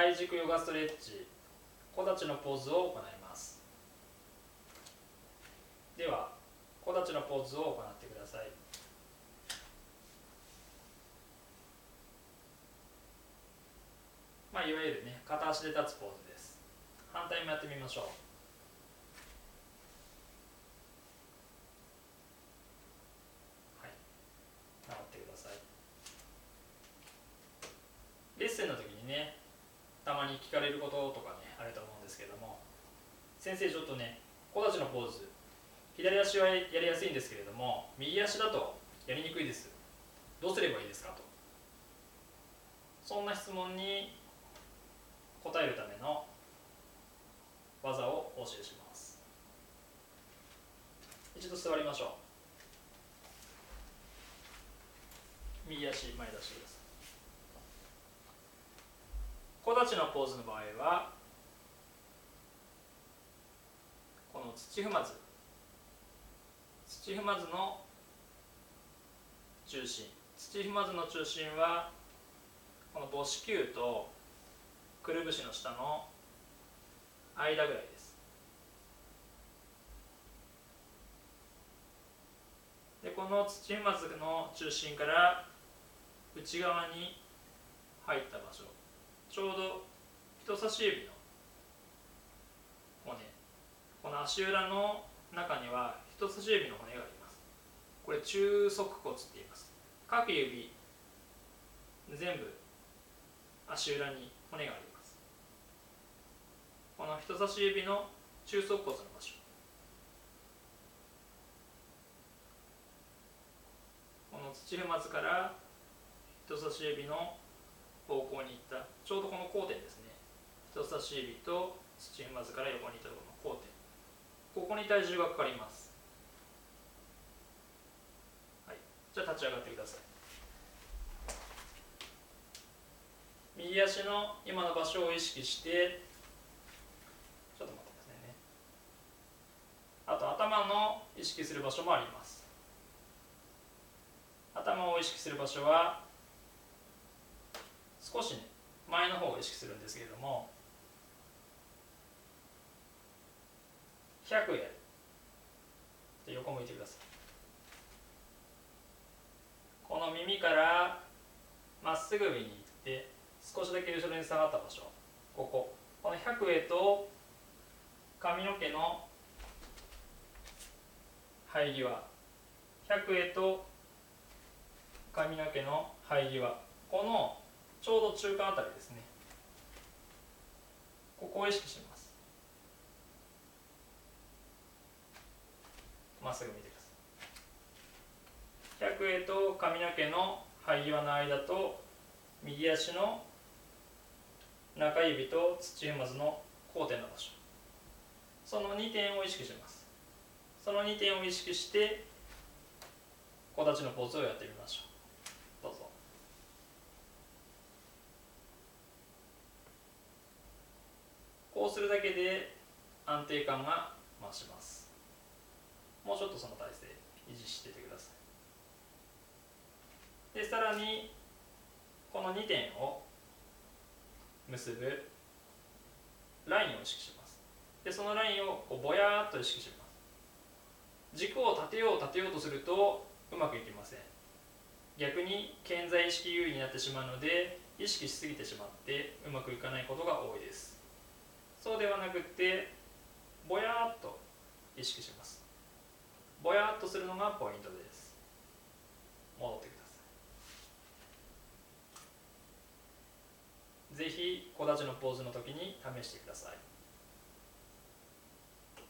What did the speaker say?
体軸ヨガストレッチ。小立ちのポーズを行います。では小立ちのポーズを行ってください。まあいわゆるね片足で立つポーズです。反対もやってみましょう。はい。直ってください。レッスンの時聞かれることとかねあると思うんですけども。先生ちょっとね小立ちのポーズ。左足はやりやすいんですけれども右足だとやりにくいです。どうすればいいですかと。そんな質問に答えるための技をお教えします。一度座りましょう。右足前出してくださいのポーズの場合はこの土踏まず土踏まずの中心土踏まずの中心はこの母子球とくるぶしの下の間ぐらいです。でこの土踏まずの中心から内側に入った場所ちょうど人差し指の骨。この足裏の中には人差し指の骨があります。これ中足骨って言います。各指全部足裏に骨があります。この人差し指の中足骨の場所。この土踏まずから人差し指の方向に行った。ちょうどこの交点ですね。差し指と土踏まずから横に行ったところの交点ここに体重がかかります。はい。じゃあ立ち上がってください。右足の今の場所を意識してちょっと待ってくださいね。あと頭の意識する場所もあります。頭を意識する場所は少しね前の方を意識するんですけれども100やるで横向いてください。この耳からまっすぐ上に行って少しだけ後ろに下がった場所。ここ。この100へと髪の毛の生え際。100へと髪の毛の生え際。このちょうど中間あたりですね。ここを意識します。まっすぐ見てください。100へと髪の毛の生え際の間と右足の中指と土踏まずの交点の場所。その2点を意識します。その2点を意識して小立ちのポーズをやってみましょう。どうぞ。こうするだけで安定感が増します。もうちょっとその体勢維持しててください。でさらにこの2点を結ぶラインを意識します。でそのラインをこうぼやーっと意識します。軸を立てよう立てようとするとうまくいきません。逆に健在意識優位になってしまうので意識しすぎてしまってうまくいかないことが多いです。そうではなくてぼやーっと意識します。ぼやっとするのがポイントです。戻ってください。ぜひ小立ちのポーズの時に試してください。